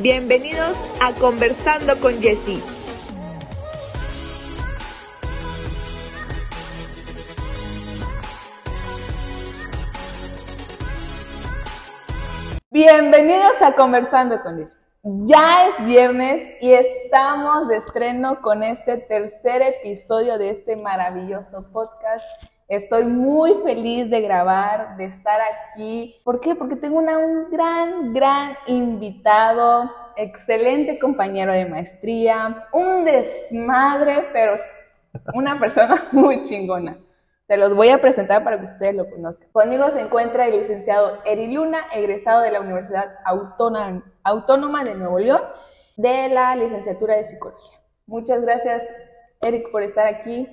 Bienvenidos a Conversando con Jessie. Bienvenidos a Conversando con Jessie. Ya es viernes y estamos de estreno con este tercer episodio de este maravilloso podcast Estoy muy feliz de grabar, de estar aquí. ¿Por qué? Porque tengo un gran, gran invitado, excelente compañero de maestría, un desmadre, pero una persona muy chingona. Se los voy a presentar para que ustedes lo conozcan. Conmigo se encuentra el licenciado Eri Luna, egresado de la Universidad Autónoma de Nuevo León, de la licenciatura de Psicología. Muchas gracias, Eric, por estar aquí.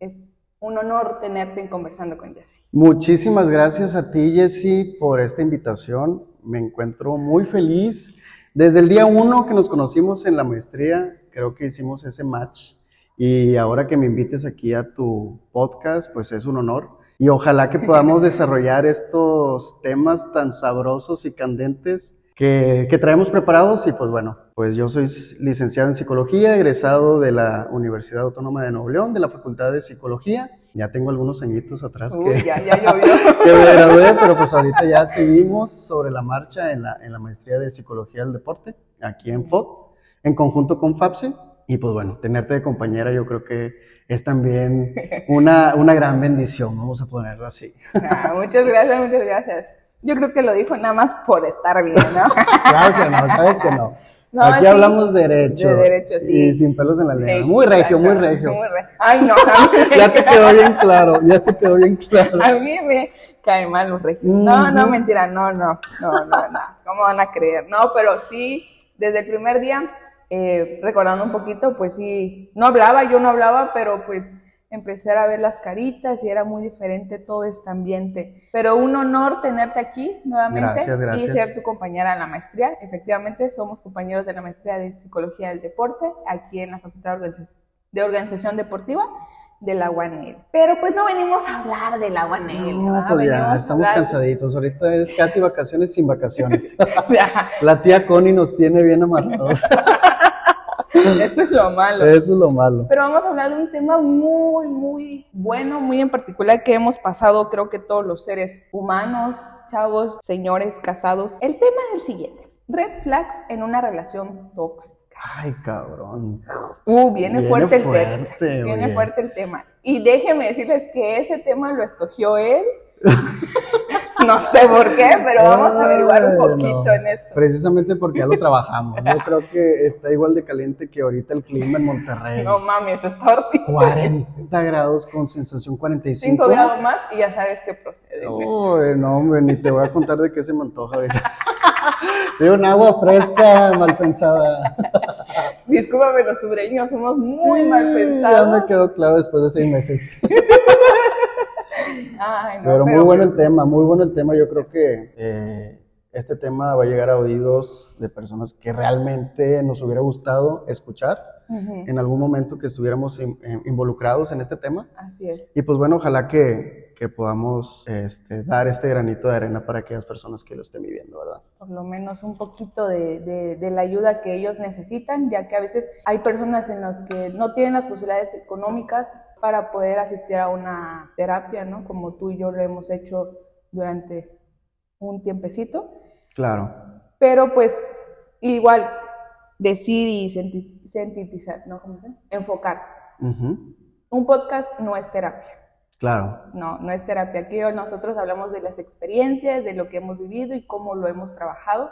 Es un honor tenerte en conversando con Jesse. Muchísimas gracias a ti, Jesse, por esta invitación. Me encuentro muy feliz. Desde el día uno que nos conocimos en la maestría, creo que hicimos ese match. Y ahora que me invites aquí a tu podcast, pues es un honor. Y ojalá que podamos desarrollar estos temas tan sabrosos y candentes que, que, traemos preparados. Y pues bueno, pues yo soy licenciado en psicología, egresado de la Universidad Autónoma de Nuevo León, de la Facultad de Psicología. Ya tengo algunos añitos atrás que, ya, que me gradué, pero pues ahorita ya seguimos sobre la marcha en la, en la maestría de Psicología del Deporte, aquí en FOD, en conjunto con FAPSE. Y pues bueno, tenerte de compañera yo creo que es también una, una gran bendición, vamos a ponerlo así. Ah, muchas gracias, muchas gracias. Yo creo que lo dijo nada más por estar bien, ¿no? claro que no, sabes que no. No, Aquí hablamos derecho. De derecho, sí. Y sin pelos en la lengua. Muy regio, muy regio. Muy regio. Ay, no. ya te quedó bien claro, ya te quedó bien claro. A mí me caen mal los regios. No, no, mentira, no, no, no, no, no. ¿Cómo van a creer? No, pero sí, desde el primer día, eh, recordando un poquito, pues sí, no hablaba, yo no hablaba, pero pues empecé a ver las caritas y era muy diferente todo este ambiente. Pero un honor tenerte aquí nuevamente y ser tu compañera en la maestría. Efectivamente, somos compañeros de la maestría de Psicología del Deporte aquí en la Facultad de Organización Deportiva de la UANEL. Pero pues no venimos a hablar de la UANEL. No, pues ya, estamos cansaditos. Ahorita es casi vacaciones sin vacaciones. la tía Connie nos tiene bien amarrados. Eso es lo malo. Eso es lo malo. Pero vamos a hablar de un tema muy, muy bueno, muy en particular que hemos pasado, creo que todos los seres humanos, chavos, señores casados. El tema es el siguiente. Red flags en una relación tóxica. Ay, cabrón. Uh, viene, fuerte, el tema. Viene fuerte el tema. Y déjenme decirles que ese tema lo escogió él. No sé por qué, pero vamos a averiguar un poquito en esto. Precisamente porque ya lo trabajamos. Yo creo que está igual de caliente que ahorita el clima en Monterrey. No mames, está horrible. 40 grados con sensación 45. 5 grados más y ya sabes que procede. Uy, no, hombre, ni te voy a contar de qué se me antoja ahorita. De un agua fresca, mal pensada. Discúlpame, los sureños somos muy mal pensados. Ya me quedó claro después de seis meses. Pero, muy bueno el tema, muy bueno el tema. Yo creo que eh, este tema va a llegar a oídos de personas que realmente nos hubiera gustado escuchar en algún momento que estuviéramos involucrados en este tema. Así es. Y pues bueno, ojalá que, que podamos este, dar este granito de arena para aquellas personas que lo estén viviendo, ¿verdad? Por lo menos un poquito de, de, de la ayuda que ellos necesitan, ya que a veces hay personas en las que no tienen las posibilidades económicas para poder asistir a una terapia, ¿no? Como tú y yo lo hemos hecho durante un tiempecito. Claro. Pero pues igual decir y sintetizar, ¿no? ¿Cómo se? Enfocar. Un podcast no es terapia. Claro. No, no es terapia. Aquí nosotros hablamos de las experiencias, de lo que hemos vivido y cómo lo hemos trabajado.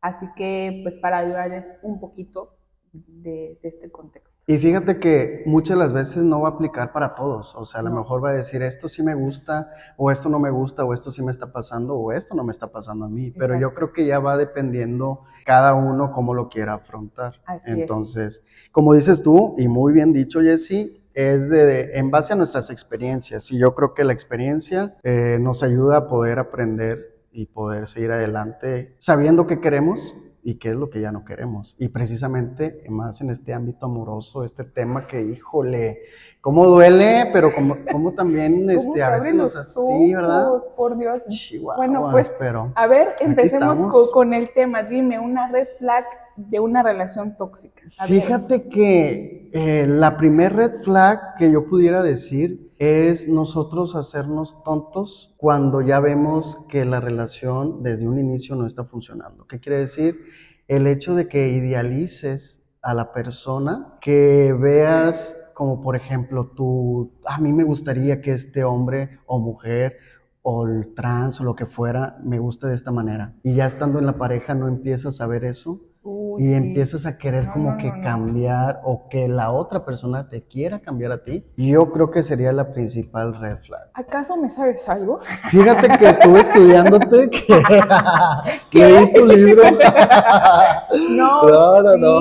Así que, pues, para ayudarles un poquito, de, este contexto. Y fíjate que muchas de las veces no va a aplicar para todos, o sea, a lo mejor va a decir esto sí me gusta, o esto no me gusta, o esto sí me está pasando, o esto no me está pasando a mí, pero yo creo que ya va dependiendo cada uno cómo lo quiera afrontar. Así Entonces, como dices tú, y muy bien dicho, Jesse, es de, en base a nuestras experiencias, y yo creo que la experiencia eh, nos ayuda a poder aprender y poder seguir adelante sabiendo qué queremos y qué es lo que ya no queremos. Y precisamente más en este ámbito amoroso, este tema que, híjole, cómo duele, pero como, como también este, a veces nos así, ¿verdad? Por Dios. bueno, pues, pero a ver, empecemos con, el tema. Dime, una red flag de una relación tóxica. Fíjate que eh, la primer red flag que yo pudiera decir es nosotros hacernos tontos cuando ya vemos que la relación desde un inicio no está funcionando. ¿Qué quiere decir? El hecho de que idealices a la persona, que veas como por ejemplo tú, a mí me gustaría que este hombre o mujer o el trans o lo que fuera me guste de esta manera. Y ya estando en la pareja no empiezas a ver eso y empiezas a querer como que cambiar o que la otra persona te quiera cambiar a ti, yo creo que sería la principal red flag. ¿Acaso me sabes algo? Fíjate que estuve estudiándote, que leí tu libro. no, no, no,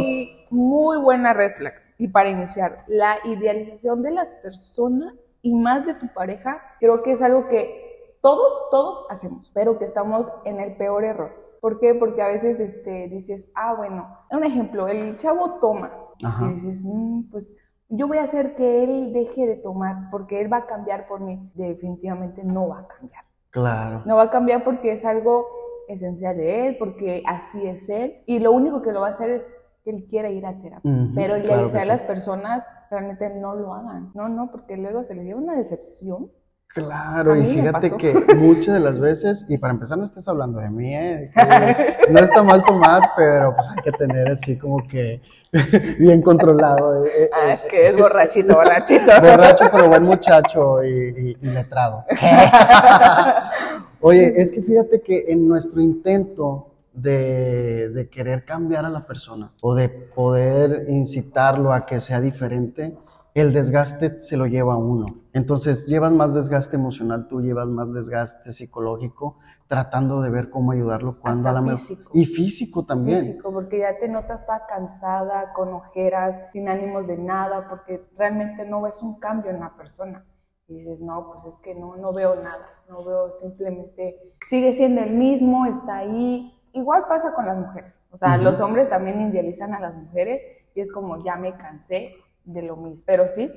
muy buena red flag. Y para iniciar, la idealización de las personas y más de tu pareja, creo que es algo que todos, todos hacemos, pero que estamos en el peor error ¿Por qué? Porque a veces este, dices, ah, bueno, un ejemplo, el chavo toma y dices, mm, pues yo voy a hacer que él deje de tomar porque él va a cambiar por mí. Definitivamente no va a cambiar. Claro. No va a cambiar porque es algo esencial de él, porque así es él. Y lo único que lo va a hacer es que él quiera ir a terapia. Pero le claro a las personas realmente no lo hagan. No, no, porque luego se les lleva una decepción Claro, y fíjate que muchas de las veces, y para empezar no estás hablando de mí, ¿eh? no está mal tomar, pero pues hay que tener así como que bien controlado. Eh, eh, ah, es que es borrachito, borrachito. Borracho, pero buen muchacho y, letrado. Oye, es que fíjate que en nuestro intento de, de querer cambiar a la persona o de poder incitarlo a que sea diferente, el desgaste se lo lleva a uno. Entonces llevas más desgaste emocional, tú llevas más desgaste psicológico, tratando de ver cómo ayudarlo cuando a la físico. Y físico también. Físico, porque ya te notas toda cansada, con ojeras, sin ánimos de nada, porque realmente no ves un cambio en la persona. Y dices, no, pues es que no, no veo nada, no veo simplemente, sigue siendo el mismo, está ahí. Igual pasa con las mujeres. O sea, los hombres también idealizan a las mujeres y es como, ya me cansé, de lo mismo. Pero sí,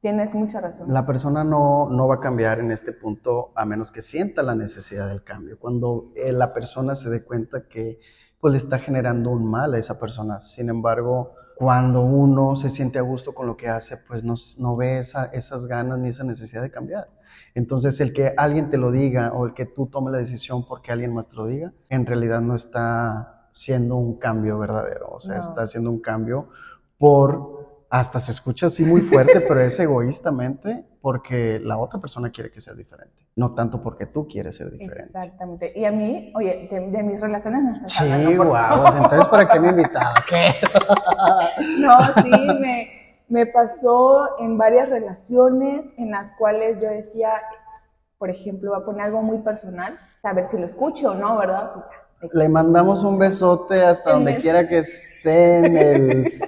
tienes mucha razón. La persona no, no va a cambiar en este punto a menos que sienta la necesidad del cambio. Cuando eh, la persona se dé cuenta que pues, le está generando un mal a esa persona. Sin embargo, cuando uno se siente a gusto con lo que hace, pues no, no ve esa, esas ganas ni esa necesidad de cambiar. Entonces, el que alguien te lo diga o el que tú tomes la decisión porque alguien más te lo diga, en realidad no está siendo un cambio verdadero. O sea, está haciendo un cambio por hasta se escucha así muy fuerte, pero es egoístamente porque la otra persona quiere que sea diferente, no tanto porque tú quieres ser diferente. Exactamente. Y a mí, oye, de, mis relaciones no estás sí, guau, entonces ¿para qué me invitabas? ¿Qué? no, sí, me, me pasó en varias relaciones en las cuales yo decía, por ejemplo, voy a poner algo muy personal, a ver si lo escucho o no, ¿verdad? Le mandamos un besote hasta donde quiera que esté en el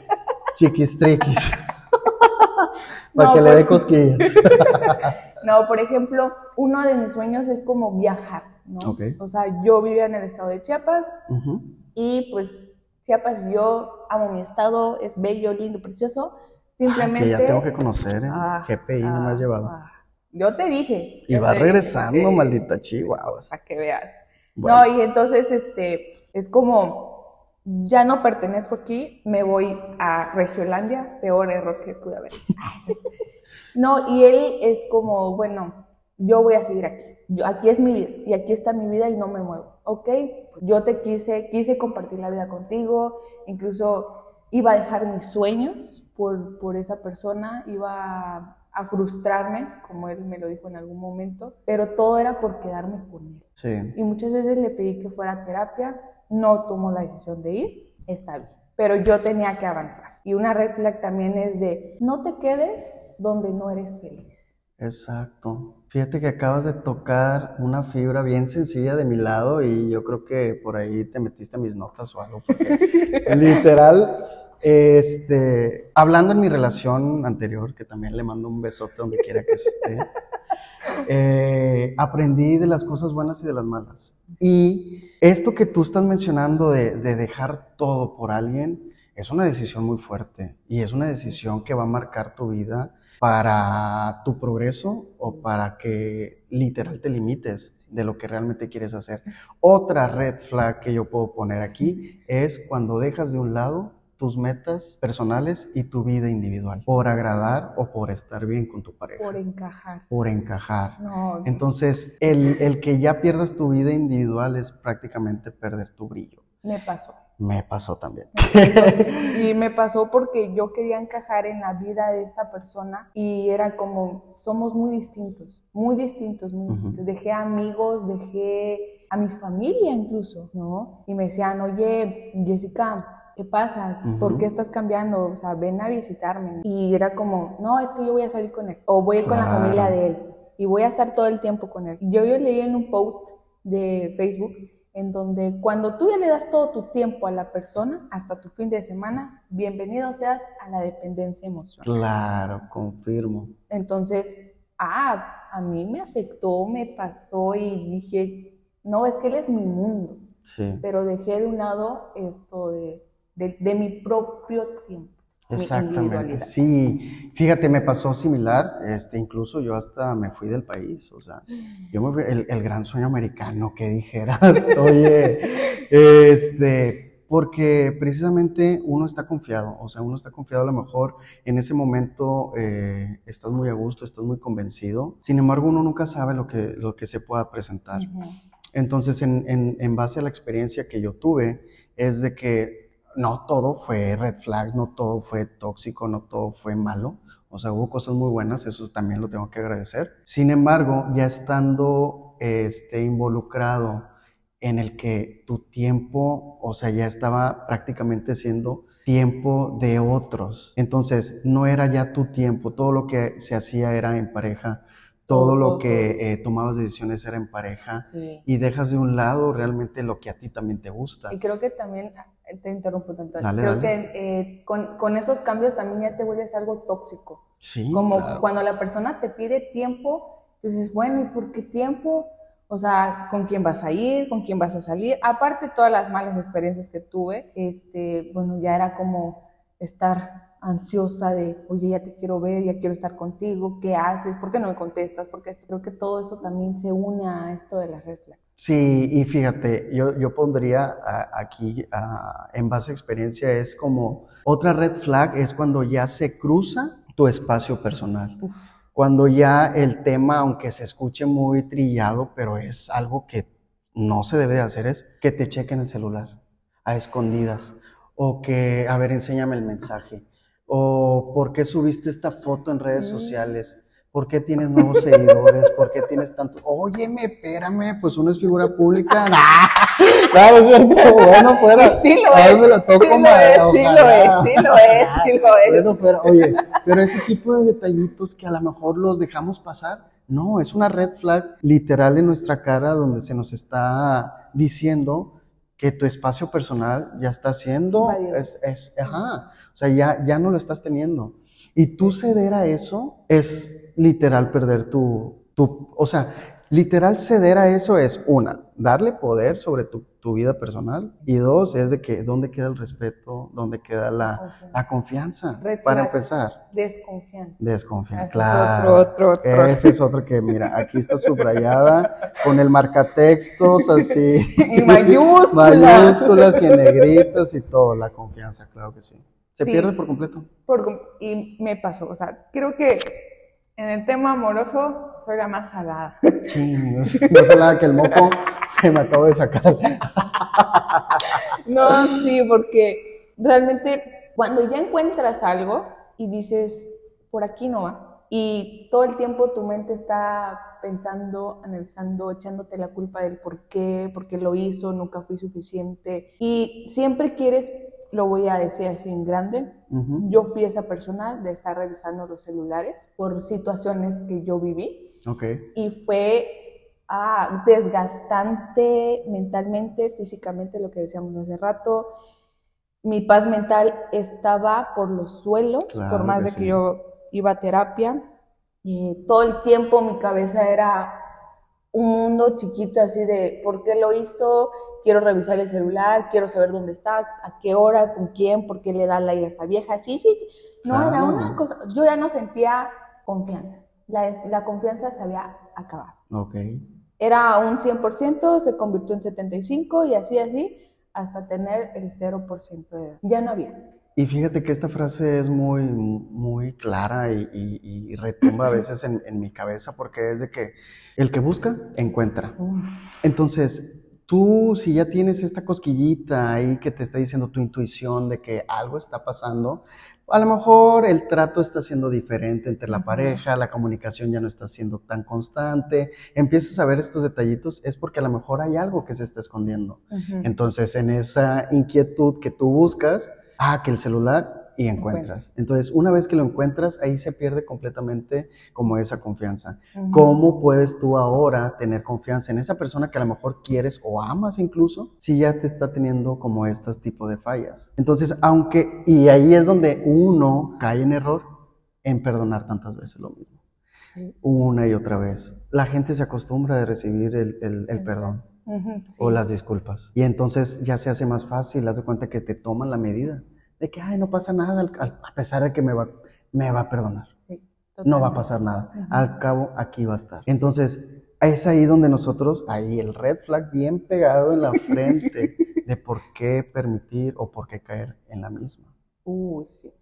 chiquistriquis. Para que le dé pues, cosquillas. no, por ejemplo, uno de mis sueños es como viajar, ¿no? O sea, yo vivía en el estado de Chiapas y pues Chiapas, yo amo mi estado, es bello, lindo, precioso. Simplemente. que ya tengo que conocer, ¿eh? Ah, GPI no me has ah, llevado. Ah. Yo te dije. Y va regresando, maldita chihuahua. Para que veas. No, y entonces, este, es como ya no pertenezco aquí, me voy a Regiolandia, peor error que pude haber. No, y él es como, bueno, yo voy a seguir aquí, yo, aquí es mi vida y aquí está mi vida y no me muevo, ¿ok? Yo te quise, quise compartir la vida contigo, incluso iba a dejar mis sueños por, por esa persona, iba a, frustrarme, como él me lo dijo en algún momento, pero todo era por quedarme con él. Sí. Y muchas veces le pedí que fuera a terapia, no tomó la decisión de ir, está bien. Pero yo tenía que avanzar. Y una red flag también es de no te quedes donde no eres feliz. Exacto. Fíjate que acabas de tocar una fibra bien sencilla de mi lado y yo creo que por ahí te metiste a mis notas o algo. literal, este, hablando en mi relación anterior, que también le mando un besote donde quiera que esté, Eh, aprendí de las cosas buenas y de las malas. Y esto que tú estás mencionando de, de dejar todo por alguien, es una decisión muy fuerte y es una decisión que va a marcar tu vida para tu progreso o para que literal te limites de lo que realmente quieres hacer. Otra red flag que yo puedo poner aquí es cuando dejas de un lado tus metas personales y tu vida individual por agradar o por estar bien con tu pareja. Por encajar. Por encajar. No, Entonces, el, el que ya pierdas tu vida individual es prácticamente perder tu brillo. me pasó. Me pasó también. Y me pasó porque yo quería encajar en la vida de esta persona y era como, somos muy distintos, muy distintos, muy distintos. Dejé amigos, dejé a mi familia incluso, ¿no? Y me decían, oye, Jessica, ¿qué pasa? ¿Por qué estás cambiando? O sea, ven a visitarme. Y era como, no, es que yo voy a salir con él, o voy ir con la Claro. familia de él, y voy a estar todo el tiempo con él. Yo, yo leí en un post de Facebook en donde cuando tú ya le das todo tu tiempo a la persona, hasta tu fin de semana, bienvenido seas a la dependencia emocional. Claro, confirmo. Entonces, ah, a mí me afectó, me pasó y dije, no, es que él es mi mundo, Sí. pero dejé de un lado esto de, de, de mi propio tiempo, Exactamente, sí. Fíjate, me pasó similar, este, incluso yo hasta me fui del país, o sea, yo me fui, el, el gran sueño americano que dijeras, oye, este, porque precisamente uno está confiado, o sea, uno está confiado a lo mejor en ese momento eh, estás muy a gusto, estás muy convencido, sin embargo uno nunca sabe lo que, lo que se pueda presentar. Entonces, en, en- en base a la experiencia que yo tuve, es de que no todo fue red flag, no todo fue tóxico, no todo fue malo. O sea, hubo cosas muy buenas, eso también lo tengo que agradecer. Sin embargo, ya estando este, involucrado en el que tu tiempo, o sea, ya estaba prácticamente siendo tiempo de otros. Entonces, no era ya tu tiempo, todo lo que se hacía era en pareja, todo lo que eh, tomabas decisiones era en pareja Sí. y dejas de un lado realmente lo que a ti también te gusta. Y creo que también, eh, te interrumpo tanto, Dale, creo dale. que eh, con, con esos cambios también ya te vuelves algo tóxico. Sí, Como claro. cuando la persona te pide tiempo, tú dices, bueno, ¿y por qué tiempo? O sea, ¿con quién vas a ir? ¿Con quién vas a salir? Aparte de todas las malas experiencias que tuve, este, bueno, ya era como estar ansiosa de, oye, ya te quiero ver, ya quiero estar contigo, ¿qué haces? ¿Por qué no me contestas? Porque esto, creo que todo eso también se une a esto de las red flags. Sí, y fíjate, yo, yo pondría a- aquí, a- en base a experiencia, es como otra red flag es cuando ya se cruza tu espacio personal. Uf. Cuando ya el tema, aunque se escuche muy trillado, pero es algo que no se debe de hacer, es que te chequen el celular a escondidas. O que, a ver, enséñame el mensaje. O por qué subiste esta foto en redes sociales. ¿Por qué tienes nuevos seguidores? ¿Por qué tienes tanto? Óyeme, espérame, pues uno es figura pública. ¡Ah! Claro, es cierto. Bueno, fuera. Sí lo es, me lo toco, sí lo es, sí lo es, sí lo es, sí lo es. Bueno, pero oye, pero ese tipo de detallitos que a lo mejor los dejamos pasar, no, es una red flag literal en nuestra cara donde se nos está diciendo que tu espacio personal ya está siendo, es, es- ajá, o sea, ya, ya no lo estás teniendo. Y tú ceder a eso es literal perder tu, tu, o sea, literal ceder a eso es una, darle poder sobre tu, tu vida personal y dos, es de que dónde queda el respeto, dónde queda la, la confianza. Para empezar, Desconfianza. desconfianza. Ese es Claro. otro, otro, otro. Ese es otro que, mira, aquí está subrayada con el marcatextos así. Y mayúscula. Mayúsculas y en negritas y todo. La confianza, claro que sí. Se Sí. pierde por completo. Por y me pasó, o sea, creo que en el tema amoroso soy la más salada. Chingos. Sé nada que el moco que me acabo de sacar. No, sí, porque realmente cuando ya encuentras algo y dices, por aquí no va, y todo el tiempo tu mente está pensando, analizando, echándote la culpa del por qué, por qué lo hizo, nunca fui suficiente, y siempre quieres, lo voy a decir así en grande, yo fui esa persona de estar revisando los celulares por situaciones que yo viví. Y fue ah, desgastante mentalmente, físicamente, lo que decíamos hace rato. Mi paz mental estaba por los suelos, Claro por más que de sí. que yo iba a terapia. eh, todo el tiempo mi cabeza era un mundo chiquito así de por qué lo hizo, quiero revisar el celular, quiero saber dónde está, a qué hora, con quién, por qué le da la a esta vieja. Sí, sí, no era una cosa, yo ya no sentía confianza. La, la confianza se había acabado. Ok. Era un 100%, se convirtió en 75% y así, así, hasta tener el 0% de edad. Ya no había. Y fíjate que esta frase es muy, muy clara y, retumba a veces en, en, mi cabeza porque es de que el que busca, encuentra. Entonces, tú si ya tienes esta cosquillita ahí que te está diciendo tu intuición de que algo está pasando, a lo mejor el trato está siendo diferente entre la pareja, la comunicación ya no está siendo tan constante, empiezas a ver estos detallitos, es porque a lo mejor hay algo que se está escondiendo. Entonces, en esa inquietud que tú buscas, ah, que el celular y encuentras. Entonces, una vez que lo encuentras, ahí se pierde completamente como esa confianza. ¿Cómo puedes tú ahora tener confianza en esa persona que a lo mejor quieres o amas incluso, si ya te está teniendo como estos tipos de fallas? Entonces, aunque, y ahí es donde uno cae en error en perdonar tantas veces lo mismo. Una y otra vez. La gente se acostumbra a recibir el, perdón. O las disculpas. Y entonces ya se hace más fácil, haz de cuenta que te toman la medida de que, ay, no pasa nada, a pesar de que me va, me va a perdonar. no va a pasar nada. Al cabo, aquí va a estar. Entonces, es ahí donde nosotros, ahí el red flag bien pegado en la frente de por qué permitir o por qué caer en la misma. Uy, sí.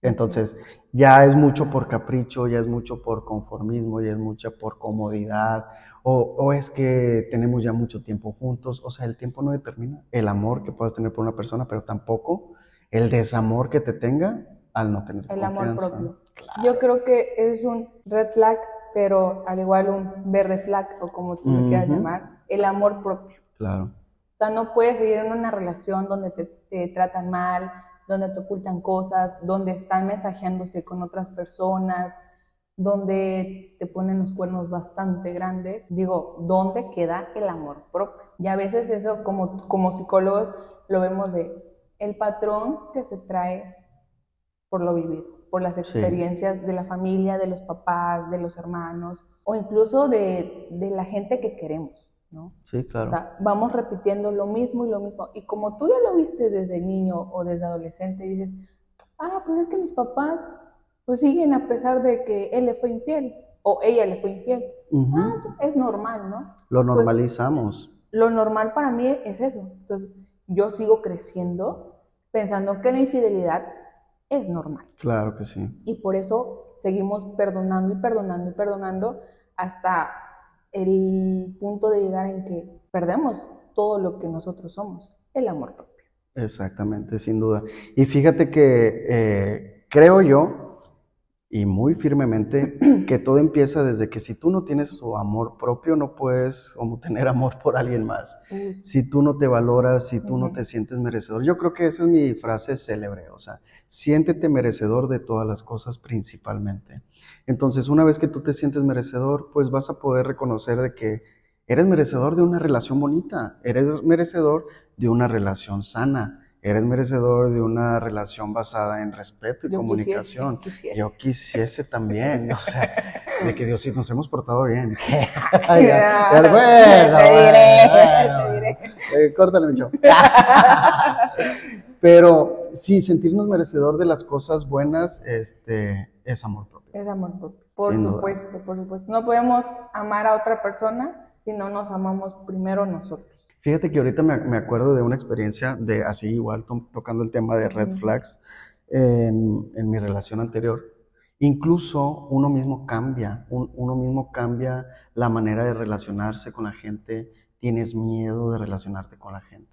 Entonces, ya es mucho por capricho, ya es mucho por conformismo, ya es mucho por comodidad, o, o, es que tenemos ya mucho tiempo juntos. O sea, el tiempo no determina el amor que puedas tener por una persona, pero tampoco el desamor que te tenga al no tener el amor propio. Yo creo que es un red flag, pero al igual un verde flag o como tú lo quieras llamar, el amor propio. Claro. O sea, no puedes seguir en una relación donde te, te tratan mal, donde te ocultan cosas, donde están mensajeándose con otras personas, donde te ponen los cuernos bastante grandes. Digo, ¿dónde queda el amor propio? Y a veces eso como, como psicólogos lo vemos de, el patrón que se trae por lo vivido, por las experiencias de la familia, de los papás, de los hermanos, o incluso de, la gente que queremos, ¿no? Sí, claro. O sea, vamos repitiendo lo mismo y lo mismo. Y como tú ya lo viste desde niño o desde adolescente, dices, ah, pues es que mis papás pues siguen a pesar de que él le fue infiel o ella le fue infiel. Ah, es normal, ¿no? Lo pues, normalizamos. lo normal para mí es eso. Entonces, yo sigo creciendo pensando que la infidelidad es normal. Claro que sí. Y por eso seguimos perdonando y perdonando y perdonando hasta el punto de llegar en que perdemos todo lo que nosotros somos, el amor propio. Exactamente, sin duda. Y fíjate que eh, creo yo, y muy firmemente que todo empieza desde que si tú no tienes tu amor propio, no puedes como tener amor por alguien más. Si tú no te valoras, si tú no te sientes merecedor. Yo creo que esa es mi frase célebre, o sea, siéntete merecedor de todas las cosas principalmente. Entonces, una vez que tú te sientes merecedor, pues vas a poder reconocer de que eres merecedor de una relación bonita, eres merecedor de una relación sana eres merecedor de una relación basada en respeto y comunicación. Yo quisiese también, o sea, de que Dios sí nos hemos portado bien. Ay, ya, bueno, te diré, te diré. Eh, córtale, mi Pero sí, sentirnos merecedor de las cosas buenas este, es amor propio. Es amor propio, por supuesto, por supuesto. No podemos amar a otra persona si no nos amamos primero nosotros. Fíjate que ahorita me, acuerdo de una experiencia de así igual tocando el tema de red flags en, mi relación anterior. Incluso uno mismo cambia, uno mismo cambia la manera de relacionarse con la gente, tienes miedo de relacionarte con la gente.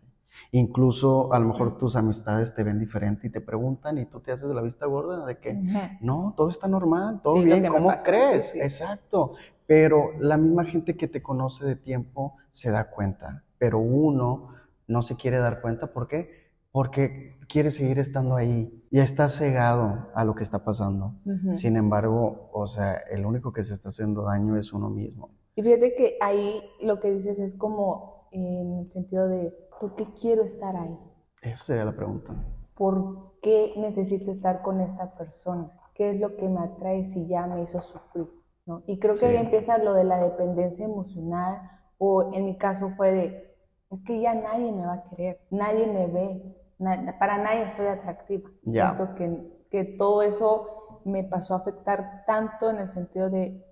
Incluso a lo mejor tus amistades te ven diferente y te preguntan y tú te haces de la vista gorda de que no, todo está normal, todo bien, ¿cómo crees? Exacto. Pero la misma gente que te conoce de tiempo se da cuenta pero uno no se quiere dar cuenta. ¿Por qué? Porque quiere seguir estando ahí y está cegado a lo que está pasando. Sin embargo, o sea, el único que se está haciendo daño es uno mismo. Y fíjate que ahí lo que dices es como en el sentido de, ¿por qué quiero estar ahí? Esa sería la pregunta. ¿Por qué necesito estar con esta persona? ¿Qué es lo que me atrae si ya me hizo sufrir? ¿no? Y creo que ahí Sí. empieza lo de la dependencia emocional, o en mi caso fue de, es que ya nadie me va a querer, nadie me ve, na- para nadie soy atractiva. Ya. Siento que, que todo eso me pasó a afectar tanto en el sentido de,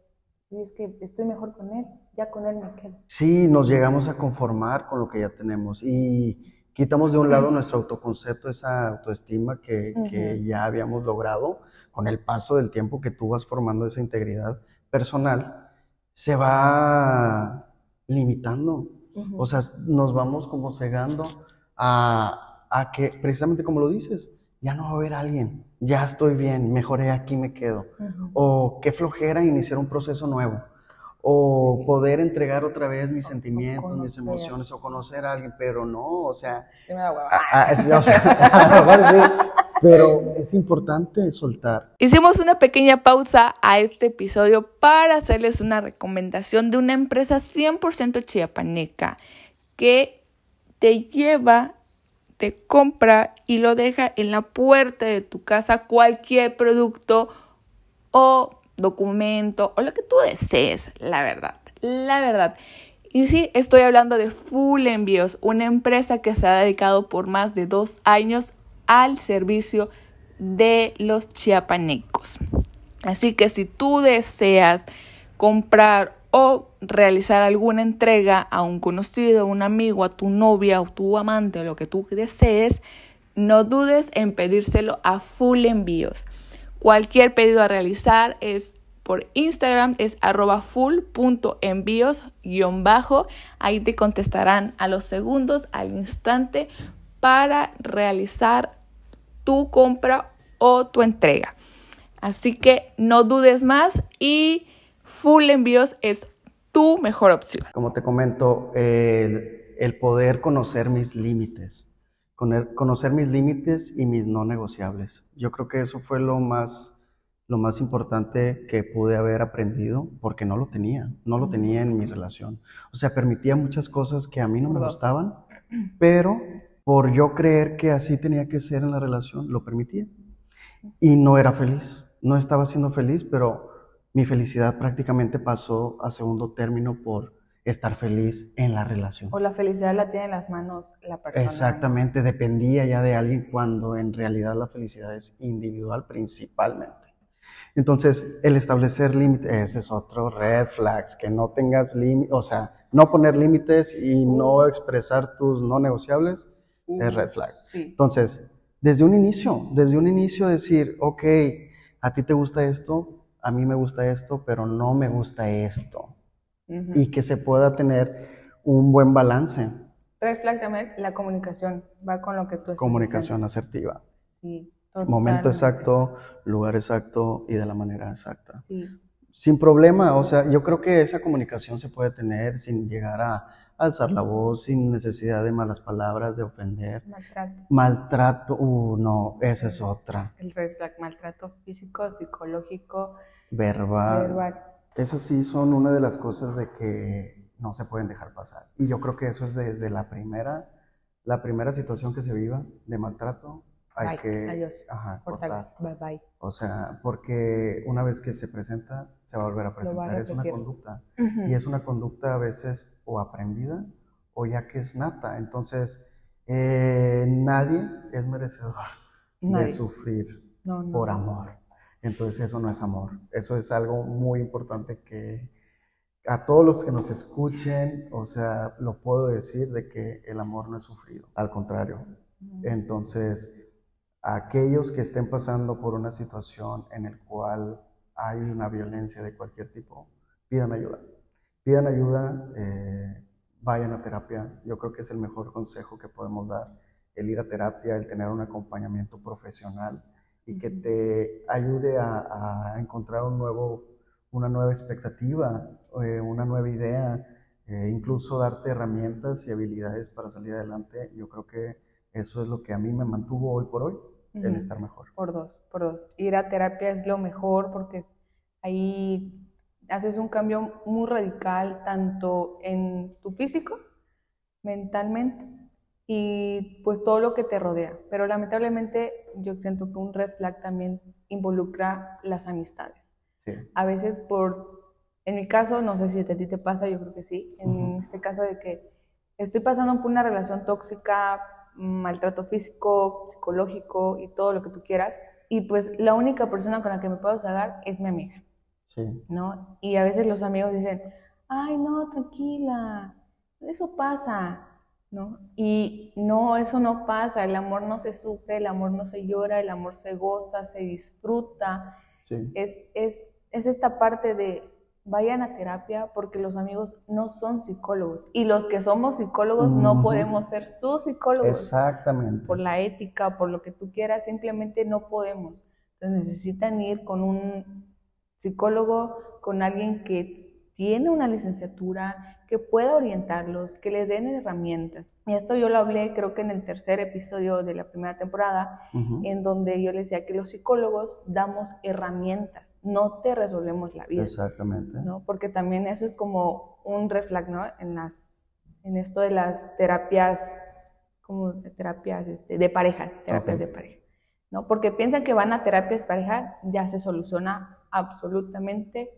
"Sí, es que estoy mejor con él, ya con él me quedo. Sí, nos llegamos a conformar con lo que ya tenemos y quitamos de un lado nuestro autoconcepto, esa autoestima que, que Ujú. ya habíamos logrado con el paso del tiempo que tú vas formando esa integridad personal, se va limitando. O sea, nos vamos como cegando a, a que, precisamente como lo dices, ya no va a haber alguien, ya estoy bien, mejoré, aquí me quedo. O qué flojera iniciar un proceso nuevo. O Sí. poder entregar otra vez mis O- o sentimientos, mis emociones, o conocer a alguien, pero no, o sea, Sí me da hueva. es- o sea, a lo mejor sí, pero es importante soltar. Hicimos una pequeña pausa a este episodio para hacerles una recomendación de una empresa 100% chiapaneca que te lleva, te compra y lo deja en la puerta de tu casa cualquier producto o documento o lo que tú desees, la verdad, la verdad. Y sí, estoy hablando de Full Envíos, una empresa que se ha dedicado por más de dos años al servicio de los chiapanecos. Así que si tú deseas comprar o realizar alguna entrega a un conocido, a un amigo, a tu novia o tu amante o lo que tú desees, no dudes en pedírselo a Full Envíos. Cualquier pedido a realizar es por Instagram, es arroba full.envíos-bajo. Ahí te contestarán a los segundos, al instante, para realizar tu compra o tu entrega. Así que no dudes más y Full Envíos es tu mejor opción. Como te comento, el, el poder conocer mis límites, conocer mis límites y mis no negociables. Yo creo que eso fue lo más, lo más importante que pude haber aprendido porque no lo tenía, no lo tenía en mi relación. O sea, permitía muchas cosas que a mí no me gustaban, pero por yo creer que así tenía que ser en la relación, lo permitía. Y no era feliz, no estaba siendo feliz, pero mi felicidad prácticamente pasó a segundo término por estar feliz en la relación. O la felicidad la tiene en las manos la persona. Exactamente, dependía ya de alguien cuando en realidad la felicidad es individual principalmente. Entonces, el establecer límites, ese es otro red flags, que no tengas límites, o sea, no poner límites y no expresar tus no negociables es red flag. Sí. Entonces, desde un inicio, desde un inicio decir, ok, a ti te gusta esto, a mí me gusta esto, pero no me gusta esto. Y que se pueda tener un buen balance, Red flag también, la comunicación va con lo que tú estás comunicación diciendo. asertiva. Sí, Momento totalmente. exacto, lugar exacto y de la manera exacta. Sí. Sin problema, o sea, yo creo que esa comunicación se puede tener sin llegar a alzar la voz, sin necesidad de malas palabras, de ofender. Maltrato. Maltrato, uh, no, esa es otra. El red flag, maltrato físico, psicológico, Verbal. verbal. Esas sí son una de las cosas de que no se pueden dejar pasar. Y yo creo que eso es desde la primera, la primera situación que se viva de maltrato, hay Bye, que adiós, ajá, cortar. Bye bye. O sea, porque una vez que se presenta, se va a volver a presentar. Es una conducta. Y es una conducta a veces o aprendida o ya que es nata. Entonces, eh, nadie es merecedor Nadie. de sufrir No, no. por amor. Entonces eso no es amor. Eso es algo muy importante que a todos los que nos escuchen, o sea, lo puedo decir de que el amor no es sufrido. Al contrario. Entonces, aquellos que estén pasando por una situación en el cual hay una violencia de cualquier tipo, pidan ayuda. Pidan ayuda, eh, vayan a terapia. Yo creo que es el mejor consejo que podemos dar, el ir a terapia, el tener un acompañamiento profesional y que te ayude a, a encontrar un nuevo, una nueva expectativa, eh, una nueva idea, eh, incluso darte herramientas y habilidades para salir adelante. Yo creo que eso es lo que a mí me mantuvo hoy por hoy, el estar mejor. Por dos, por dos. Ir a terapia es lo mejor porque ahí haces un cambio muy radical tanto en tu físico, mentalmente y pues todo lo que te rodea. Pero lamentablemente yo siento que un red flag también involucra las amistades. Sí. A veces por En mi caso, no sé si a ti te pasa, yo creo que sí. En este caso de que estoy pasando por una relación tóxica, maltrato físico, psicológico y todo lo que tú quieras. Y pues la única persona con la que me puedo desahogar es mi amiga, Sí. ¿no? Y a veces los amigos dicen, ay, no, tranquila, eso pasa, ¿no? Y no, eso no pasa, el amor no se sufre, el amor no se llora, el amor se goza, se disfruta. Sí. Es, es, es esta parte de vayan a terapia porque los amigos no son psicólogos y los que somos psicólogos no podemos ser sus psicólogos Exactamente. por la ética, por lo que tú quieras, simplemente no podemos. Entonces necesitan ir con un psicólogo, con alguien que tiene una licenciatura, que pueda orientarlos, que les den herramientas. Y esto yo lo hablé creo que en el tercer episodio de la primera temporada, en donde yo les decía que los psicólogos damos herramientas, no te resolvemos la vida. Exactamente. ¿no? Porque también eso es como un reflex, ¿no? En las, en esto de las terapias, como terapias este, de pareja, terapias de pareja, ¿no? Porque piensan que van a terapias de pareja, ya se soluciona absolutamente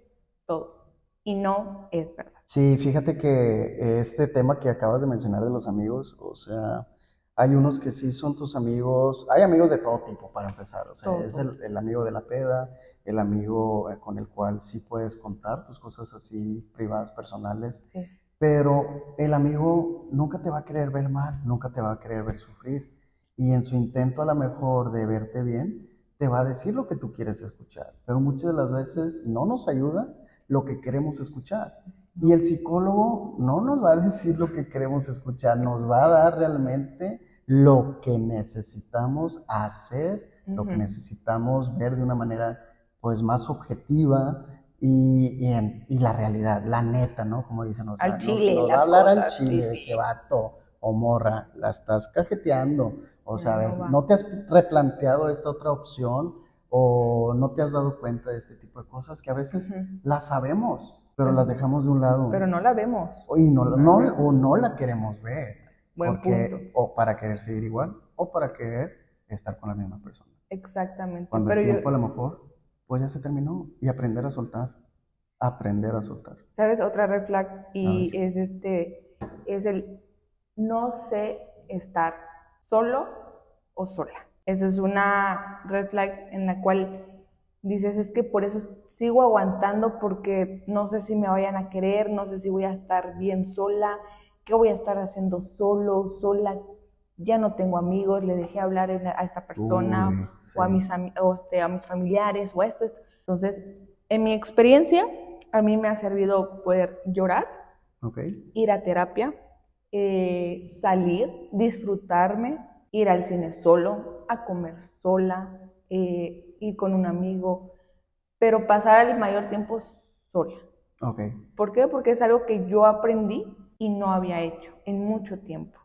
todo. Y no es verdad. Sí, fíjate que este tema que acabas de mencionar de los amigos, o sea, hay unos que sí son tus amigos, hay amigos de todo tipo para empezar, o sea, Todo, es el, el amigo de la peda, el amigo eh, con el cual sí puedes contar tus cosas así privadas, personales, Sí. pero el amigo nunca te va a querer ver mal, nunca te va a querer ver sufrir, y en su intento a lo mejor de verte bien, te va a decir lo que tú quieres escuchar, pero muchas de las veces no nos ayuda lo que queremos escuchar. Y el psicólogo no nos va a decir lo que queremos escuchar, nos va a dar realmente lo que necesitamos hacer, lo que necesitamos ver de una manera pues más objetiva y, y en- y la realidad, la neta, ¿no? Como dicen, o sea, Al nos- chile, nos, va las a hablar al cosas, sí, chile, sí. de que vato o morra, la estás cajeteando, o sea, a No ver, va. ¿no te has replanteado esta otra opción o no te has dado cuenta de este tipo de cosas que a veces las sabemos, pero las dejamos de un lado Pero no la vemos. y no, no, o no la queremos ver. Buen porque- punto. O para querer seguir igual o para querer estar con la misma persona. Exactamente. Cuando Pero el yo, tiempo a lo mejor, pues ya se terminó y aprender a soltar. Aprender a soltar. ¿Sabes? Otra red flag y es este, es el no sé estar solo o sola. Esa es una red flag en la cual dices, es que por eso sigo aguantando porque no sé si me vayan a querer, no sé si voy a estar bien sola, qué voy a estar haciendo solo, sola, ya no tengo amigos, le dejé hablar a esta persona Uy, o, a mis, o este, a mis familiares o a esto, esto. Entonces, en mi experiencia, a mí me ha servido poder llorar, ir a terapia, eh, salir, disfrutarme, ir al cine solo, a comer sola, eh, ir con un amigo, pero pasar el mayor tiempo sola. Ok. ¿Por qué? Porque es algo que yo aprendí y no había hecho en mucho tiempo.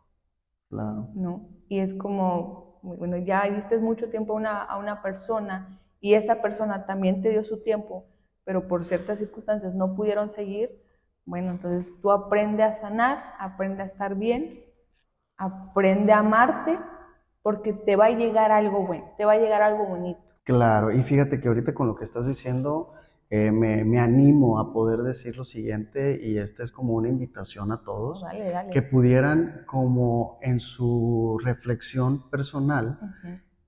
Claro. ¿no? Y es como, bueno, ya diste mucho tiempo a una, a una persona y esa persona también te dio su tiempo, pero por ciertas circunstancias no pudieron seguir, bueno, entonces tú aprende a sanar, aprende a estar bien, aprende a amarte, porque te va a llegar algo bueno, te va a llegar algo bonito. Claro, y fíjate que ahorita con lo que estás diciendo, eh, me, me animo a poder decir lo siguiente, y esta es como una invitación a todos, Dale, dale. que pudieran como en su reflexión personal.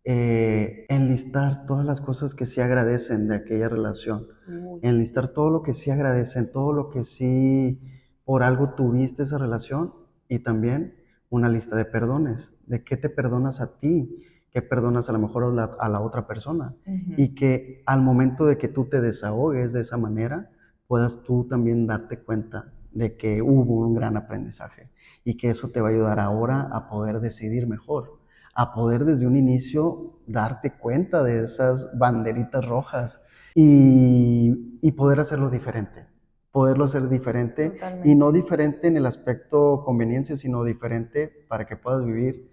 Eh, enlistar todas las cosas que sí agradecen de aquella relación, Uy, enlistar todo lo que sí agradecen, todo lo que sí por algo tuviste esa relación y también una lista de perdones, de qué te perdonas a ti, qué perdonas a lo mejor a la, a la otra persona. Y que al momento de que tú te desahogues de esa manera, puedas tú también darte cuenta de que hubo un gran aprendizaje y que eso te va a ayudar ahora a poder decidir mejor, a poder desde un inicio darte cuenta de esas banderitas rojas y, y poder hacerlo diferente, poderlo hacer diferente Totalmente. y no diferente en el aspecto conveniencia, sino diferente para que puedas vivir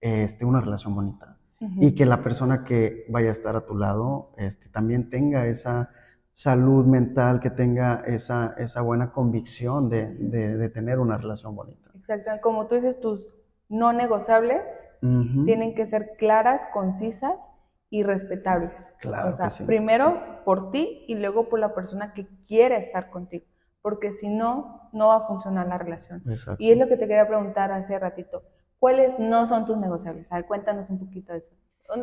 este, una relación bonita y que la persona que vaya a estar a tu lado este, también tenga esa salud mental, que tenga esa, esa buena convicción de, de- de tener una relación bonita. Exacto, como tú dices, tus no negociables tienen que ser claras, concisas y respetables. Claro o sea, sí. primero por ti y luego por la persona que quiere estar contigo, porque si no, no va a funcionar la relación. Exacto. Y es lo que te quería preguntar hace ratito. ¿Cuáles no son tus negociables? A ver, cuéntanos un poquito de eso.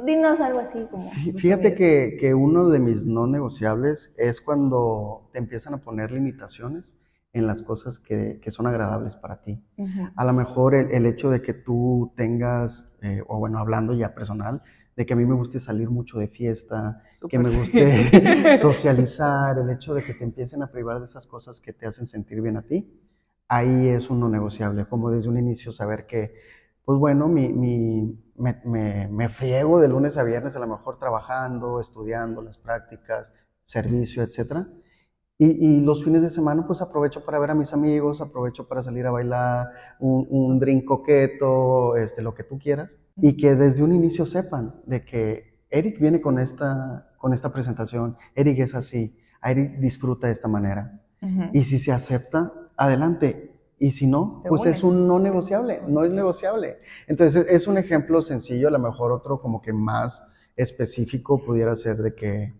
Dinos algo así como... Fíjate que, que uno de mis no negociables es cuando te empiezan a poner limitaciones en las cosas que, que son agradables para ti. A lo mejor el, el hecho de que tú tengas, eh, o bueno, hablando ya personal, de que a mí me guste salir mucho de fiesta, que me guste socializar, el hecho de que te empiecen a privar de esas cosas que te hacen sentir bien a ti, ahí es un no negociable, como desde un inicio saber que, pues bueno, mi, mi- me, me- me friego de lunes a viernes a lo mejor trabajando, estudiando, las prácticas, servicio, etcétera. Y, y los fines de semana pues aprovecho para ver a mis amigos, aprovecho para salir a bailar, un, un drink coqueto, este, lo que tú quieras. Y que desde un inicio sepan de que Eric viene con esta, con esta presentación, Eric es así, Eric disfruta de esta manera. Y si se acepta, adelante. Y si no, pues es un no negociable, no es negociable. Entonces es un ejemplo sencillo, a lo mejor otro como que más específico pudiera ser de que,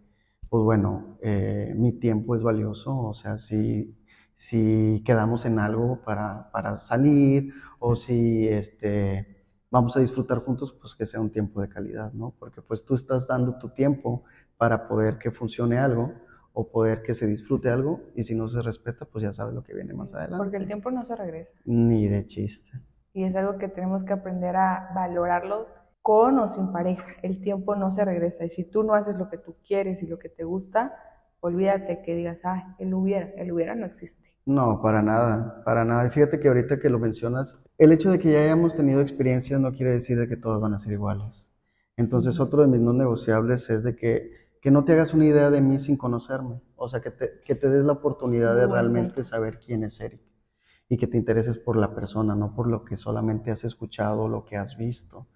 pues bueno, eh, mi tiempo es valioso, o sea, si, si quedamos en algo para, para salir o si este, vamos a disfrutar juntos, pues que sea un tiempo de calidad, ¿no? Porque pues tú estás dando tu tiempo para poder que funcione algo o poder que se disfrute algo y si no se respeta, pues ya sabes lo que viene más adelante. Porque el tiempo no se regresa. Ni de chiste. Y es algo que tenemos que aprender a valorarlo con o sin pareja. El tiempo no se regresa. Y si tú no haces lo que tú quieres y lo que te gusta, olvídate que digas, ay, él hubiera. El hubiera no existe. No, para nada, para nada. Y fíjate que ahorita que lo mencionas, el hecho de que ya hayamos tenido experiencias no quiere decir de que todos van a ser iguales. Entonces, otro de mis no negociables es de que, que no te hagas una idea de mí sin conocerme. O sea, que te, que te des la oportunidad de realmente saber quién es Eric. Y que te intereses por la persona, no por lo que solamente has escuchado o lo que has visto.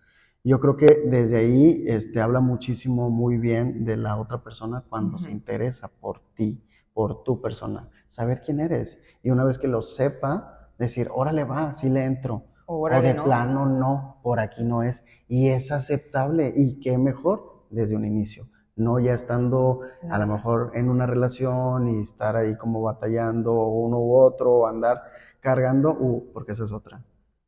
Yo creo que desde ahí este, habla muchísimo, muy bien de la otra persona cuando se interesa por ti, por tu persona, saber quién eres. Y una vez que lo sepa, decir, órale va, sí le entro. o de ¿no? plano no, por aquí no es. Y es aceptable. Y qué mejor desde un inicio. No ya estando a lo mejor en una relación y estar ahí como batallando uno u otro o andar cargando, uh, porque esa es otra.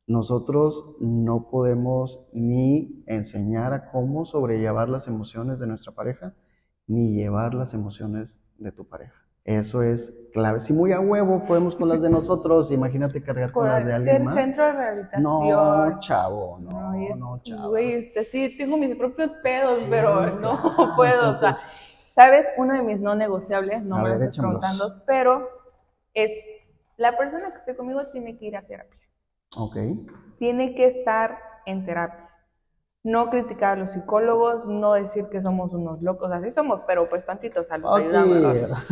Nosotros no podemos ni enseñar a cómo sobrellevar las emociones de nuestra pareja, ni llevar las emociones de tu pareja. Eso es clave. Si muy a huevo podemos con las de nosotros, imagínate cargar con las de alguien más. centro de rehabilitación. No, chavo, no, No, y es- no, chavo. Güey, este, sí, tengo mis propios pedos, Sí, pero no puedo. o sea, ¿sabes? Uno de mis no negociables, no me lo estás preguntando, pero es la persona que esté conmigo tiene que ir a terapia. Ok. Tiene que estar en terapia. No criticar a los psicólogos, no decir que somos unos locos, así somos, pero pues tantitos a los Ok. ayudamos.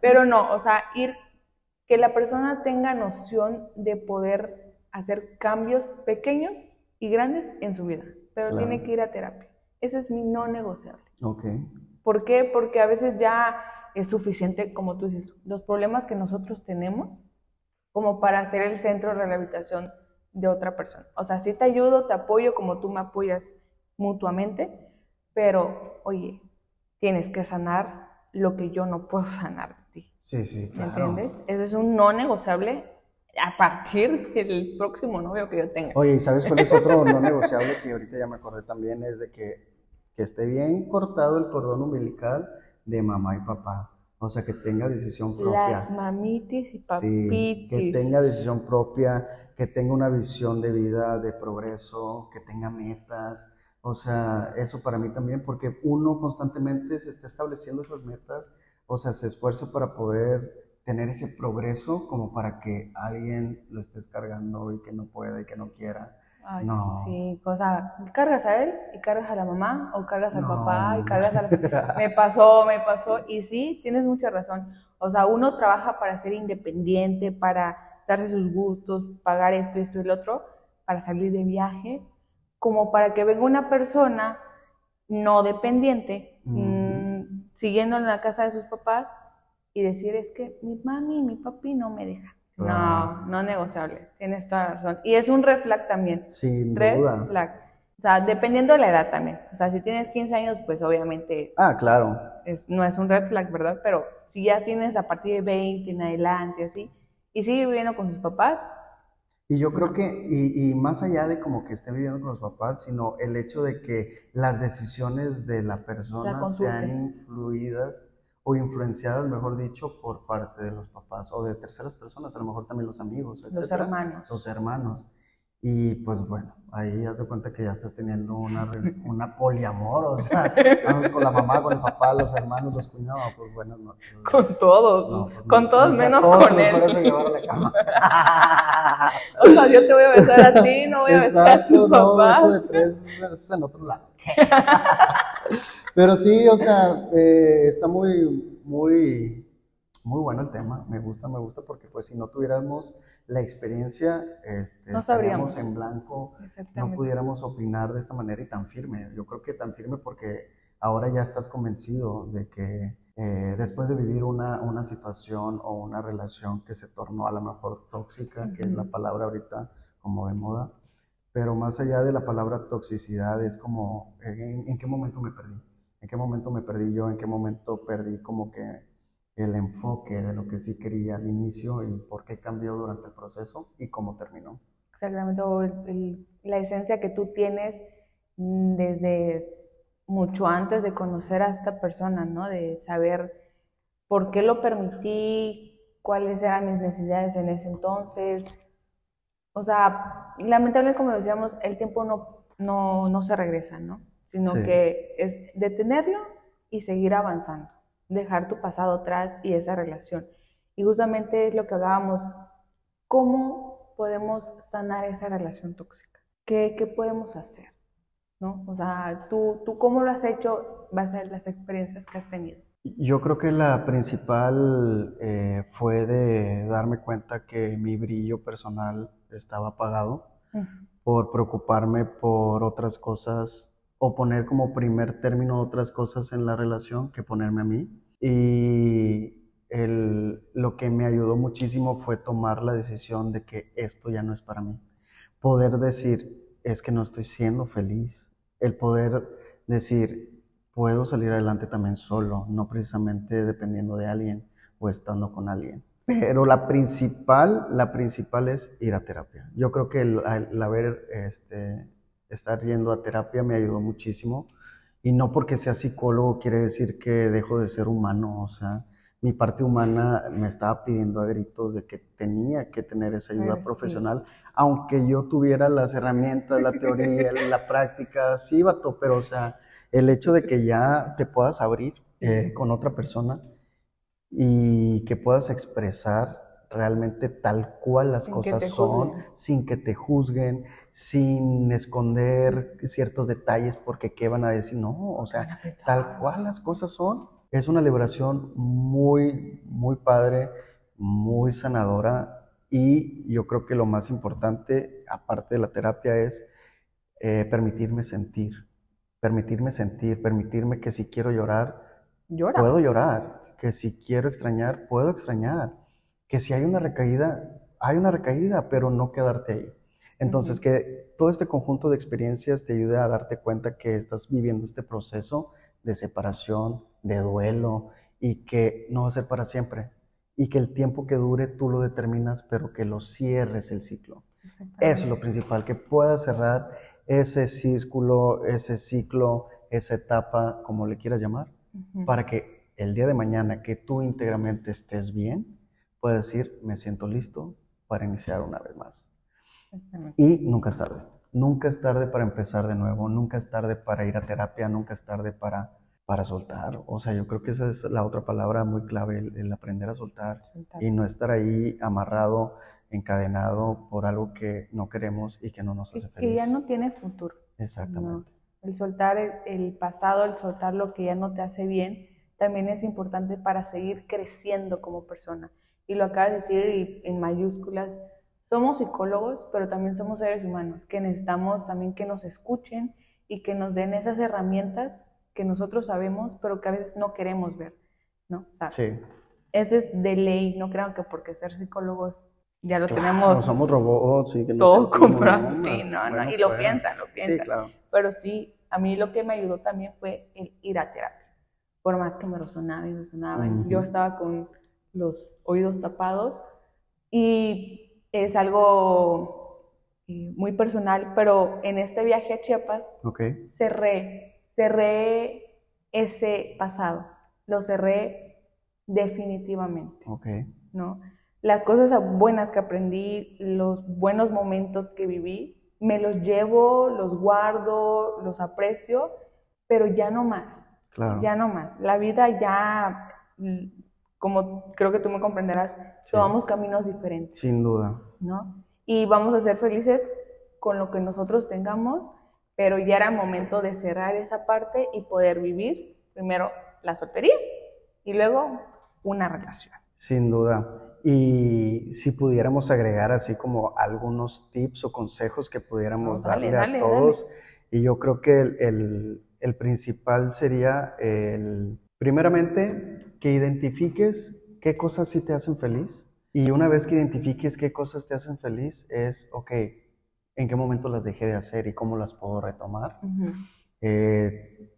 Pero no, o sea, ir, que la persona tenga noción de poder hacer cambios pequeños y grandes en su vida, pero Claro. tiene que ir a terapia. Ese es mi no negociable. Ok. ¿Por qué? Porque a veces ya es suficiente, como tú dices, los problemas que nosotros tenemos como para ser el centro de rehabilitación de otra persona. O sea, sí te ayudo, te apoyo como tú me apoyas mutuamente, pero oye, tienes que sanar lo que yo no puedo sanar de ti. Sí, sí, ¿Me claro. entiendes? Ese es un no negociable a partir del próximo novio que yo tenga. Oye, ¿y sabes cuál es otro no negociable que ahorita ya me acordé también? Es de que, que esté bien cortado el cordón umbilical de mamá y papá. O sea, que tenga decisión propia. Las mamitis y Sí, papitis. que tenga decisión propia, que tenga una visión de vida, de progreso, que tenga metas. O sea, eso para mí también, porque uno constantemente se está estableciendo esas metas, o sea, se esfuerza para poder tener ese progreso como para que alguien lo estés cargando y que no pueda y que no quiera. Ay, No. sí, o sea, cargas a él y cargas a la mamá o cargas al No, papá y cargas a la... Me pasó, me pasó. Y sí, tienes mucha razón. O sea, uno trabaja para ser independiente, para darse sus gustos, pagar esto, esto y el otro, para salir de viaje, como para que venga una persona no dependiente, mm, siguiendo en la casa de sus papás y decir, es que mi mami y mi papi no me dejan. No, no negociable, tienes toda la razón. Y es un red flag también. Sin Red duda. flag. O sea, dependiendo de la edad también. O sea, si tienes 15 años, pues obviamente Ah, claro. es, no es un red flag, ¿verdad? Pero si ya tienes a partir de 20 en adelante, así, y sigue viviendo con sus papás, Y yo creo que, y, y más allá de como que esté viviendo con los papás, sino el hecho de que las decisiones de la persona consulten. sean influidas o influenciadas, mejor dicho, por parte de los papás o de terceras personas, a lo mejor también los amigos, los etcétera. hermanos. Los hermanos. Y pues bueno, ahí haz de cuenta que ya estás teniendo una, una poliamor, o sea, vamos con la mamá, con el papá, los hermanos, los cuñados, pues buenas noches. Con todos, No, pues, con no, todos menos todos con los él. a la cama. O sea, yo te voy a besar a ti, no voy a besar a Exacto, no, papás. eso de tres eso es en otro lado. Pero sí, o sea, eh, está muy, muy, muy bueno el tema. Me gusta, me gusta porque pues si no tuviéramos la experiencia, este, No estaríamos en blanco, no pudiéramos opinar de esta manera y tan firme. Yo creo que tan firme porque ahora ya estás convencido de que eh, después de vivir una, una situación o una relación que se tornó a lo mejor tóxica, que es la palabra ahorita como de moda, pero más allá de la palabra toxicidad es como, eh, ¿en, qué momento me perdí? ¿En qué momento me perdí yo? ¿En qué momento perdí como que el enfoque de lo que sí quería al inicio y por qué cambió durante el proceso y cómo terminó? Exactamente, la esencia que tú tienes mm, desde mucho antes de conocer a esta persona, ¿no? De saber por qué lo permití, cuáles eran mis necesidades en ese entonces. O sea, lamentablemente, como decíamos, el tiempo no, no, no se regresa, ¿no? Sino Sí. que es detenerlo y seguir avanzando, dejar tu pasado atrás y esa relación. Y justamente es lo que hablábamos, ¿cómo podemos sanar esa relación tóxica? ¿Qué, qué podemos hacer? ¿No? O sea, ¿tú, tú cómo lo has hecho base en las experiencias que has tenido? Yo creo que la principal eh, fue de darme cuenta que mi brillo personal estaba apagado por preocuparme por otras cosas o poner como primer término otras cosas en la relación que ponerme a mí. Y el- lo que me ayudó muchísimo fue tomar la decisión de que esto ya no es para mí. Poder decir, es que no estoy siendo feliz. El poder decir, puedo salir adelante también solo, no precisamente dependiendo de alguien o estando con alguien. Pero la principal, la principal es ir a terapia. Yo creo que el, el haber, este, estar yendo a terapia me ayudó muchísimo. Y no porque sea psicólogo quiere decir que dejo de ser humano. O sea, mi parte humana me estaba pidiendo a gritos de que tenía que tener esa ayuda Ay, sí. profesional, aunque yo tuviera las herramientas, la teoría, la práctica, sí, vato, pero o sea, el hecho de que ya te puedas abrir eh, con otra persona y que puedas expresar realmente tal cual las Sin cosas son, juzguen. sin que te juzguen, sin esconder ciertos detalles porque qué van a decir, no, o sea, tal cual las cosas son. Es una liberación muy, muy padre, muy sanadora y yo creo que lo más importante, aparte de la terapia, es eh, permitirme sentir, permitirme sentir, permitirme que si quiero llorar, Llora. puedo llorar, que si quiero extrañar, puedo extrañar, que si hay una recaída, hay una recaída, pero no quedarte ahí. Entonces, que todo este conjunto de experiencias te ayude a darte cuenta que estás viviendo este proceso de separación, de duelo, y que no va a ser para siempre, y que el tiempo que dure tú lo determinas, pero que lo cierres el ciclo. Eso es lo principal, que puedas cerrar ese círculo, ese ciclo, esa etapa, como le quieras llamar, para que el día de mañana que tú íntegramente estés bien, puedas decir, me siento listo para iniciar una vez más. Y nunca es tarde. Nunca es tarde para empezar de nuevo, nunca es tarde para ir a terapia, nunca es tarde para, para soltar. O sea, yo creo que esa es la otra palabra muy clave, el, el aprender a soltar Soltar. y no estar ahí amarrado, encadenado por algo que no queremos y que no nos Que, hace que feliz. ya no tiene futuro. Exactamente. ¿no? El soltar el, el pasado, el soltar lo que ya no te hace bien, también es importante para seguir creciendo como persona. Y lo acabas de decir y en mayúsculas, somos psicólogos, pero también somos seres humanos, que necesitamos también que nos escuchen y que nos den esas herramientas que nosotros sabemos, pero que a veces no queremos ver, ¿no? O sea, Sí, ese es de ley, no creo que porque ser psicólogos Ya lo Claro, tenemos somos robots, sí, que no todo. ¿no? Sí, no, no, Bueno, y lo fuera. piensan, lo Sí, piensan. claro. Pero sí, a mí lo que me ayudó también fue el ir a terapia. Por más que me resonaba y me sonaba. y Ujú. Yo estaba con los oídos tapados y es algo eh, muy personal, pero en este viaje a Chiapas Ok, cerré, cerré ese pasado, lo cerré definitivamente. ok. ¿no? Las cosas buenas que aprendí, los buenos momentos que viví, me los llevo, los guardo, los aprecio, pero ya no más, Claro. ya no más. La vida ya, mm, como creo que tú me comprenderás, Sí. tomamos caminos diferentes, Sin duda. ¿no? Y vamos a ser felices con lo que nosotros tengamos, pero ya era momento de cerrar esa parte y poder vivir primero la soltería y luego una relación. Sin duda. Y si pudiéramos agregar así como algunos tips o consejos que pudiéramos No, dale, darle dale, a todos, y yo creo que el, el- el principal sería el, primeramente, que identifiques qué cosas sí te hacen feliz. Y una vez que identifiques qué cosas te hacen feliz, es, ok, ¿en qué momento las dejé de hacer y cómo las puedo retomar? Ujú. Eh,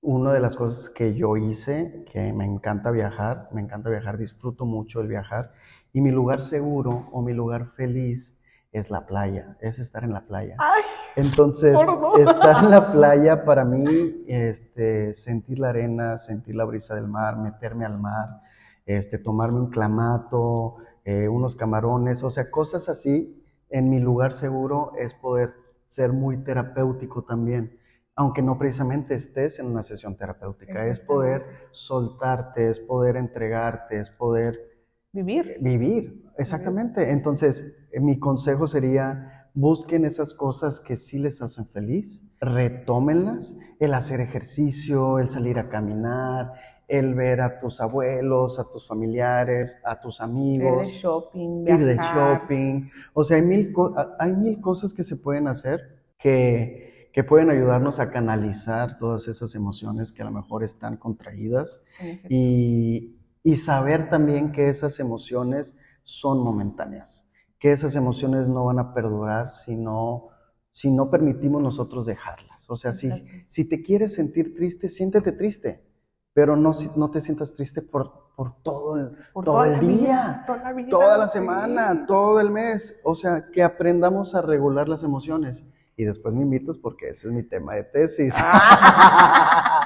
una de las cosas que yo hice, que me encanta viajar, me encanta viajar, disfruto mucho el viajar, y mi lugar seguro o mi lugar feliz es la playa, es estar en la playa. Ay, Entonces, estar en la playa para mí, este, sentir la arena, sentir la brisa del mar, meterme al mar, este, tomarme un clamato, eh, unos camarones, o sea, cosas así, en mi lugar seguro es poder ser muy terapéutico también, aunque no precisamente estés en una sesión terapéutica, es poder soltarte, es poder entregarte, es poder vivir. vivir, exactamente. Entonces, eh, mi consejo sería, busquen esas cosas que sí les hacen feliz, retómenlas, el hacer ejercicio, el salir a caminar, el ver a tus abuelos, a tus familiares, a tus Ir de amigos, shopping, ir de shopping. O sea, hay mil, hay mil cosas que se pueden hacer que, que pueden ayudarnos a canalizar todas esas emociones que a lo mejor están contraídas y, y saber también que esas emociones son momentáneas, que esas emociones no van a perdurar si no, si no permitimos nosotros dejarlas. O sea, si, si te quieres sentir triste, siéntete triste, pero no, si- no te sientas triste por, por todo el, Por todo el día, vida, toda la vida, toda la sí. semana, todo el mes. O sea, que aprendamos a regular las emociones. Y después me invitas porque ese es mi tema de tesis.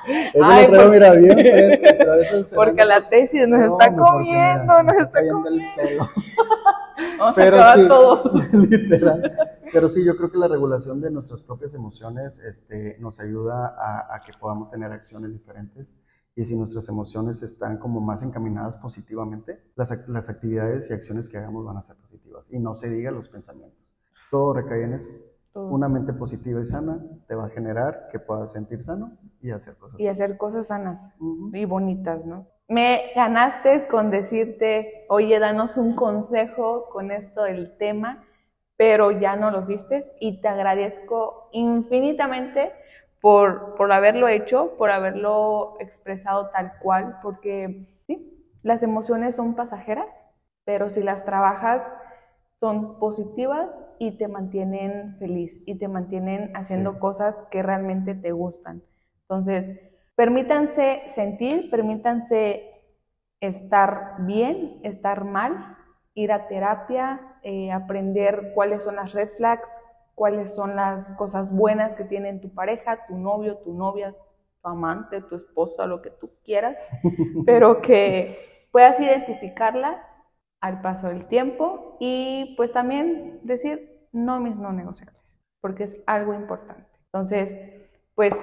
Eso Ay, lo traigo, mira, bien fresco, pero eso Porque la tesis nos no, está comiendo, nos está cayendo el comiendo. pelo. Vamos Pero a acabar sí, todos. literal. Pero sí, yo creo que la regulación de nuestras propias emociones este, nos ayuda a, a que podamos tener acciones diferentes. Y si nuestras emociones están como más encaminadas positivamente, las, las actividades y acciones que hagamos van a ser positivas. Y no se diga los pensamientos. Todo recae en eso. Una mente positiva y sana te va a generar que puedas sentir sano y hacer cosas. Y hacer cosas sanas y bonitas, ¿no? Me ganaste con decirte, oye, danos un consejo con esto del tema, pero ya no los diste y te agradezco infinitamente por, por haberlo hecho, por haberlo expresado tal cual, porque sí, las emociones son pasajeras, pero si las trabajas son positivas y te mantienen feliz y te mantienen haciendo Sí. cosas que realmente te gustan. Entonces, permítanse sentir, permítanse estar bien, estar mal, ir a terapia, eh, aprender cuáles son las red flags, cuáles son las cosas buenas que tiene tu pareja, tu novio, tu novia, tu amante, tu esposa, lo que tú quieras, pero que puedas identificarlas al paso del tiempo y pues también decir no mis no negociables, porque es algo importante. Entonces, pues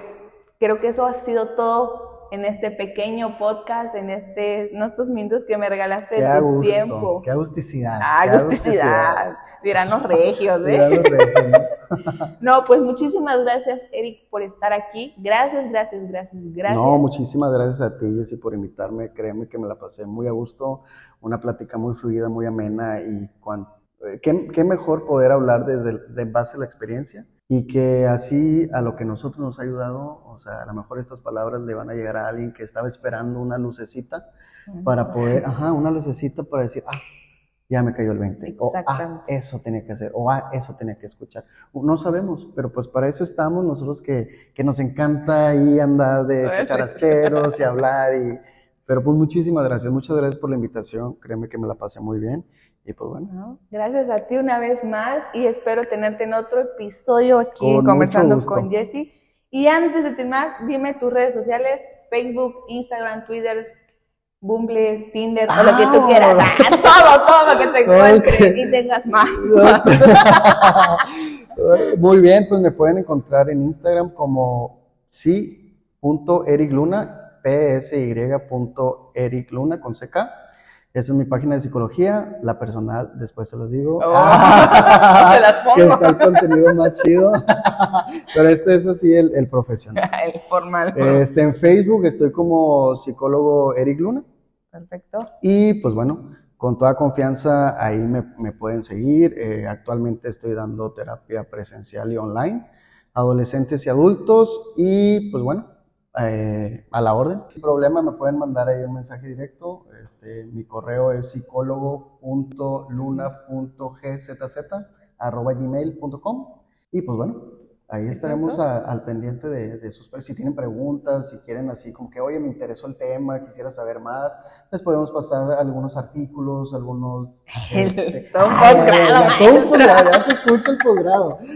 creo que eso ha sido todo en este pequeño podcast, en este, en estos minutos que me regalaste Qué de tu gusto, tiempo. qué agusticidad. Ah, qué agusticidad. Dirán los regios, ¿eh? Mirá los regios, ¿no? Pues muchísimas gracias, Eric, por estar aquí. Gracias, gracias, gracias, gracias. No, muchísimas gracias a ti, Jessy, por invitarme. Créeme que me la pasé muy a gusto, una plática muy fluida, muy amena y cuan- eh, qué, qué mejor poder hablar desde el- de base a la experiencia y que así a lo que nosotros nos ha ayudado, o sea, a lo mejor estas palabras le van a llegar a alguien que estaba esperando una lucecita para poder, ajá, una lucecita para decir, ah, ya me cayó el 20. O, ah, eso tenía que hacer, o ah, eso tenía que escuchar. No sabemos, pero pues para eso estamos nosotros que, que nos encanta ahí andar de chacharasqueros y hablar. Y, pero pues muchísimas gracias, muchas gracias por la invitación, créeme que me la pasé muy bien. Y pues bueno. Gracias a ti una vez más y espero tenerte en otro episodio aquí conversando con Jesse. Y antes de terminar, dime tus redes sociales, Facebook, Instagram, Twitter, Bumble, Tinder, o lo que tú ah, quieras. todo, todo lo que te encuentres y tengas más. Muy bien, pues me pueden encontrar en Instagram como sí.ericluna, psy.ericluna con CK. Esa es mi página de psicología, la personal, después se los digo. Oh, se las pongo. Que está el contenido más chido. Pero este es así el, el profesional. el formal. Este, en Facebook estoy como psicólogo Eric Luna. Perfecto. Y pues bueno, con toda confianza ahí me, me pueden seguir. Eh, actualmente estoy dando terapia presencial y online, adolescentes y adultos. Y pues bueno, eh, a la orden. Sin problema, me pueden mandar ahí un mensaje directo. Este, mi correo es psicólogo.luna.gzz.gmail.com y pues bueno, ahí estaremos al pendiente de, sus... Si tienen preguntas, si quieren así como que, oye, me interesó el tema, quisiera saber más, les podemos pasar algunos artículos, algunos... Este, todo un posgrado. Ya se escucha el posgrado.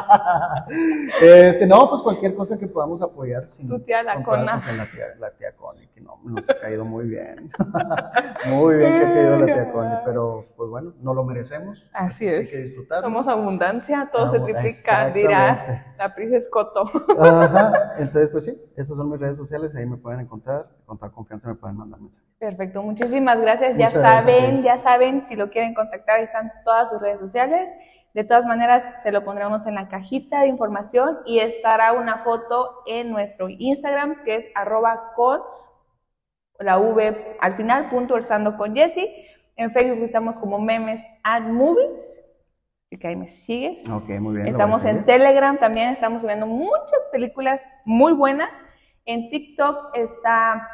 este, no, pues cualquier cosa que podamos apoyar. tu tía la Cona. La tía, la tía Connie, que no, nos ha caído muy bien. muy bien que ha caído la tía Connie, pero pues bueno, no lo merecemos. Así es. Hay que disfrutar. Somos abundancia, todo se triplica, dirá la prisa Escoto. Ajá, entonces pues sí, esas son mis redes sociales, ahí me pueden encontrar, con toda confianza me pueden mandar mensajes. Perfecto, muchísimas gracias. ya saben, ya saben, si lo quieren contactar, ahí están todas sus redes sociales. De todas maneras, se lo pondremos en la cajita de información y estará una foto en nuestro Instagram, que es arroba con la V al final, punto versando con Jesse. En Facebook estamos como memes and movies. Así que ahí me sigues. Ok, muy bien. Estamos en Telegram también, estamos subiendo muchas películas muy buenas. En TikTok está,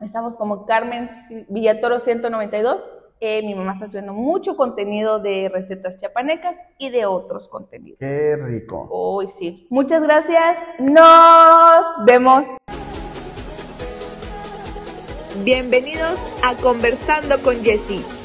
estamos como Carmen Villatoro 192 eh, mi mamá está subiendo mucho contenido de recetas chapanecas y de otros contenidos. Qué rico. Uy, sí. Muchas gracias. Nos vemos. Bienvenidos a Conversando con Jessie